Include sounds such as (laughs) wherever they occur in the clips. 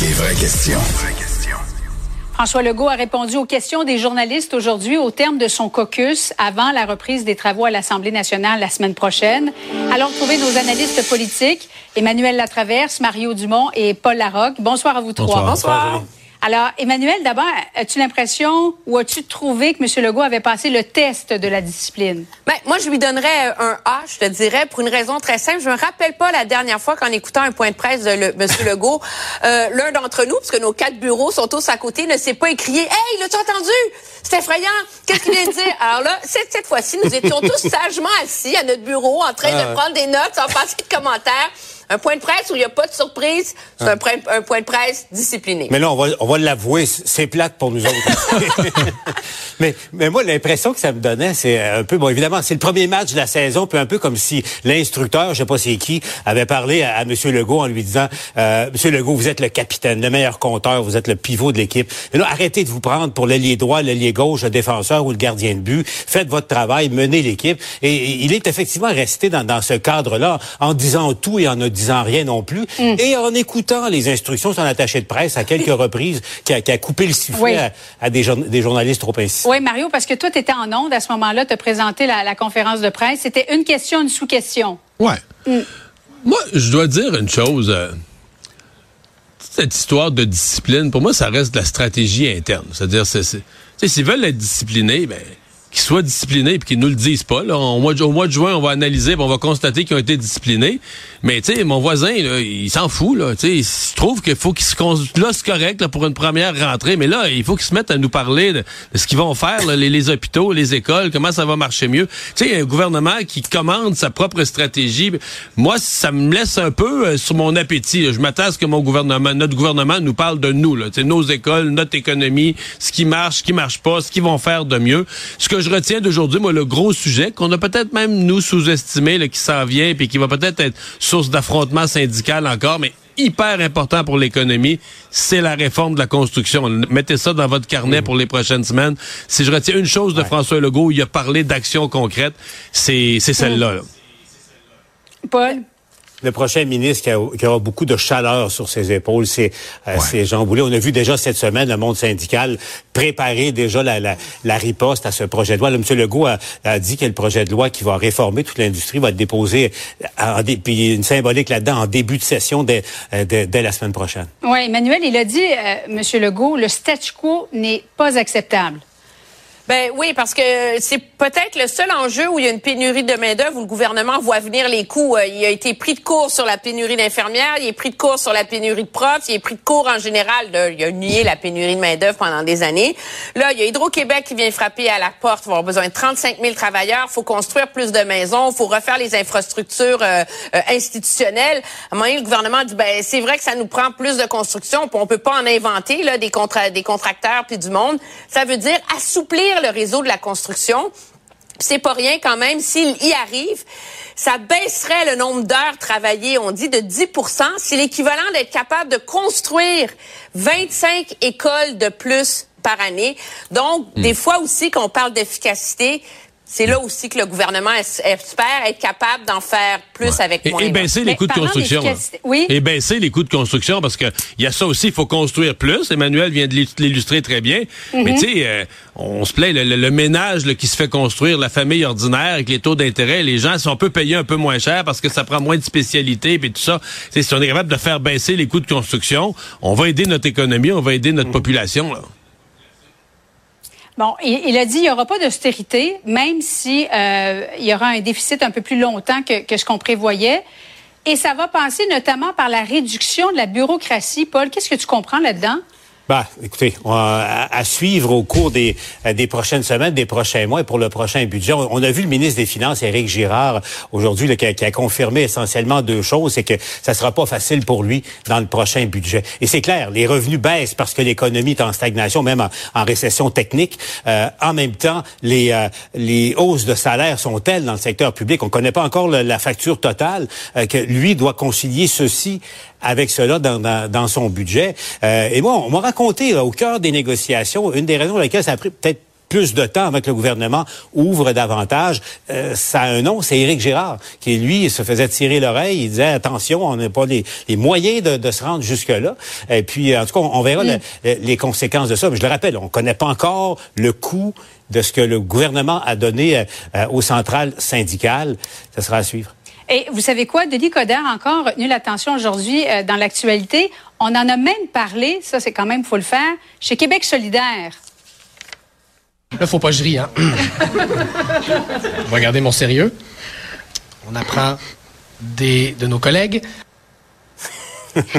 Les vraies questions. François Legault a répondu aux questions des journalistes aujourd'hui au terme de son caucus avant la reprise des travaux à l'Assemblée nationale la semaine prochaine. Alors, trouvez nos analystes politiques, Emmanuel Latraverse, Mario Dumont et Paul Larocque. Bonsoir à vous trois. Bonsoir. Alors, Emmanuel, d'abord, as-tu l'impression ou as-tu trouvé que M. Legault avait passé le test de la discipline? Ben, moi, je lui donnerais un A, je te dirais, pour une raison très simple. Je me rappelle pas la dernière fois qu'en écoutant un point de presse de le, M. (laughs) Legault, euh, l'un d'entre nous, puisque nos quatre bureaux sont tous à côté, ne s'est pas écrié « Hey, l'as-tu entendu? C'est effrayant! Qu'est-ce qu'il vient de dire? » Alors là, cette, cette fois-ci, nous étions tous sagement assis à notre bureau en train de prendre des notes sans passer de commentaires. Un point de presse où il n'y a pas de surprise, c'est un, un, point de presse discipliné. Mais là, on va, on va l'avouer, c'est plate pour nous autres. (laughs) mais, mais moi, l'impression que ça me donnait, c'est un peu, bon, évidemment, c'est le premier match de la saison, puis un peu comme si l'instructeur, je sais pas c'est qui, avait parlé à, à M. Legault en lui disant, euh, M. Legault, vous êtes le capitaine, le meilleur compteur, vous êtes le pivot de l'équipe. Mais là, arrêtez de vous prendre pour l'ailier droit, l'ailier gauche, le défenseur ou le gardien de but. Faites votre travail, menez l'équipe. Et, il est effectivement resté dans, dans ce cadre-là, en disant tout et en ne disant rien non plus, mm. et en écoutant les instructions de son attaché de presse à quelques reprises, qui a, qui a, coupé le sifflet à, des, des, journalistes trop insistants. Oui, Mario, parce que toi, tu étais en onde à ce moment-là, tu présenté la, la, conférence de presse. C'était une question, une sous-question. Ouais. Mm. Moi, je dois dire une chose. Euh, cette histoire de discipline, pour moi, ça reste de la stratégie interne. C'est-à-dire, s'ils veulent être disciplinés, ben qu'ils soient disciplinés et qu'ils nous le disent pas. Là. Au, mois de, au mois de juin, on va analyser, on va constater qu'ils ont été disciplinés. Mais tu sais, mon voisin, là, il s'en fout. Là. il se trouve qu'il faut qu'il se là c'est correct là, pour une première rentrée, mais là, il faut qu'ils se mettent à nous parler de, ce qu'ils vont faire, les, les, hôpitaux, les écoles, comment ça va marcher mieux. Tu sais, un gouvernement qui commande sa propre stratégie. Moi, ça me laisse un peu euh, sur mon appétit. Je m'attends à ce que mon gouvernement, notre gouvernement nous parle de nous, là, nos écoles, notre économie, ce qui marche, ce qui marche pas, ce qu'ils vont faire de mieux. Ce que je retiens d'aujourd'hui, moi, le gros sujet qu'on a peut-être même nous sous-estimé, qui s'en vient, puis qui va peut-être être source d'affrontement syndical encore, mais hyper important pour l'économie, c'est la réforme de la construction. Mettez ça dans votre carnet pour les prochaines semaines. Si je retiens une chose de François Legault, il a parlé d'actions concrètes, c'est celle-là. Là. Paul? Le prochain ministre qui, aura beaucoup de chaleur sur ses épaules, c'est euh, Jean Boulet. On a vu déjà cette semaine le monde syndical préparer déjà la, la, la riposte à ce projet de loi. Là, M. Legault a, a, dit que le projet de loi qui va réformer toute l'industrie va être déposé, en, puis une symbolique là-dedans, en début de session dès, euh, dès, dès, la semaine prochaine. Oui, Emmanuel, il a dit, euh, M. Legault, le statu quo n'est pas acceptable. Ben oui, parce que c'est peut-être le seul enjeu où il y a une pénurie de main-d'œuvre où le gouvernement voit venir les coûts. Euh, il a été pris de court sur la pénurie d'infirmières, il est pris de court sur la pénurie de profs, il est pris de court en général. il a nié la pénurie de main-d'œuvre pendant des années. Là, il y a Hydro-Québec qui vient frapper à la porte. Il va avoir besoin de 35 000 travailleurs. Il faut construire plus de maisons. Il faut refaire les infrastructures euh, euh, institutionnelles. À un moment le gouvernement dit, ben c'est vrai que ça nous prend plus de construction. On peut pas en inventer là des, contra des contracteurs puis du monde. Ça veut dire assouplir le réseau de la construction. C'est pas rien quand même. S'il y arrive, ça baisserait le nombre d'heures travaillées, on dit, de 10 C'est l'équivalent d'être capable de construire 25 écoles de plus par année. Donc, hmm. des fois aussi, qu'on parle d'efficacité, c'est là aussi que le gouvernement espère être capable d'en faire plus avec moins. Et, baisser les coûts de construction. Oui. Et baisser les coûts de construction parce que il y a ça aussi, il faut construire plus. Emmanuel vient de l'illustrer très bien. Mais mhm. tu sais, euh, on se plaît le, ménage qui se fait construire, la famille ordinaire avec les taux d'intérêt, les gens, si on peut payer un peu moins cher parce que ça prend moins de spécialités et tout ça, si on est capable de faire baisser les coûts de construction, on va aider notre économie, on va aider notre population. Là. Bon, il, a dit qu'il n'y aura pas d'austérité, même si euh, il y aura un déficit un peu plus longtemps que, que ce qu'on prévoyait. Et ça va passer notamment par la réduction de la bureaucratie. Paul, qu'est-ce que tu comprends là-dedans? Bah, écoutez, à, suivre au cours des, des prochaines semaines, des prochains mois et pour le prochain budget. On, a vu le ministre des Finances, Éric Girard, aujourd'hui, qui, qui, a confirmé essentiellement deux choses, c'est que ça sera pas facile pour lui dans le prochain budget. Et c'est clair, les revenus baissent parce que l'économie est en stagnation, même en, récession technique. Euh, en même temps, les, euh, les hausses de salaire sont telles dans le secteur public, on connaît pas encore la facture totale, euh, que lui doit concilier ceci avec cela dans, dans, dans son budget. et moi, on m'a raconté au cœur des négociations, une des raisons pour lesquelles ça a pris peut-être plus de temps avant que le gouvernement ouvre davantage. Euh, ça a un nom, c'est Éric Girard, qui lui se faisait tirer l'oreille. Il disait attention, on n'a pas les, moyens de, se rendre jusque là. Et puis en tout cas, on, verra mm. les conséquences de ça. Mais je le rappelle, on connaît pas encore le coût de ce que le gouvernement a donné euh, euh, aux centrales syndicales. Ça sera à suivre. Et vous savez quoi, Denis Coderre a encore retenu l'attention aujourd'hui dans l'actualité. On en a même parlé, ça c'est quand même, faut le faire, chez Québec solidaire. Là, faut pas que je rie, hein. Regardez mon sérieux. On apprend des, de nos collègues.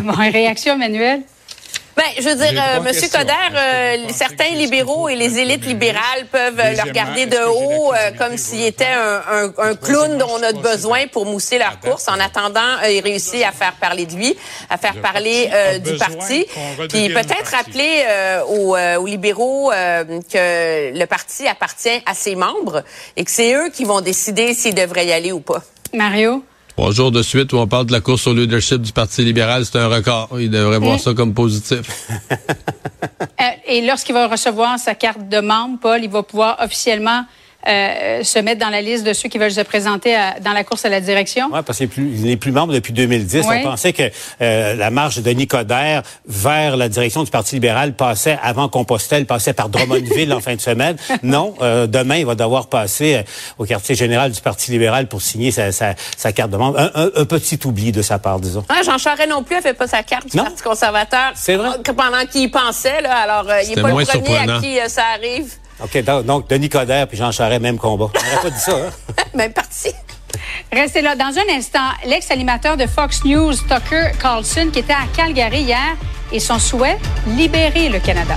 bon, réaction, Manuel? Ben, je veux dire, euh, Monsieur Coder, euh, certains libéraux et les élites libérales peuvent euh, le regarder de haut euh, comme s'il était un, un, un, clown dont on a besoin pour mousser leur course. En attendant, il réussit à faire parler de lui, à faire parler du parti, puis peut-être rappeler aux, aux, libéraux que le parti appartient à ses membres et que c'est eux qui vont décider s'ils devraient y aller ou pas. Mario? Trois jours de suite où on parle de la course au leadership du Parti libéral, c'est un record. Il devrait voir ça comme positif. (laughs) Euh, et lorsqu'il va recevoir sa carte de membre, Paul, il va pouvoir officiellement euh, se mettre dans la liste de ceux qui veulent se présenter dans la course à la direction? Oui, parce qu'il n'est plus membre depuis 2010. On pensait que euh, la marche de Nicodère vers la direction du Parti libéral passait avant Compostelle, passait par Drummondville en (laughs) fin de semaine. Non, euh, demain, il va devoir passer au quartier général du Parti libéral pour signer sa, sa, carte de membre. Un, petit oubli de sa part, disons. Ah, Jean Charest non plus, n'avait pas sa carte du Parti conservateur. C'est vrai. Pendant qu'il pensait, là, alors il n'est pas le premier à qui ça arrive. OK, donc, Denis Coderre puis Jean Charest, même combat. On n'aurait pas dit ça, hein? même (laughs) parti. Restez là. Dans un instant, l'ex-animateur de Fox News, Tucker Carlson, qui était à Calgary hier, et son souhait, libérer le Canada.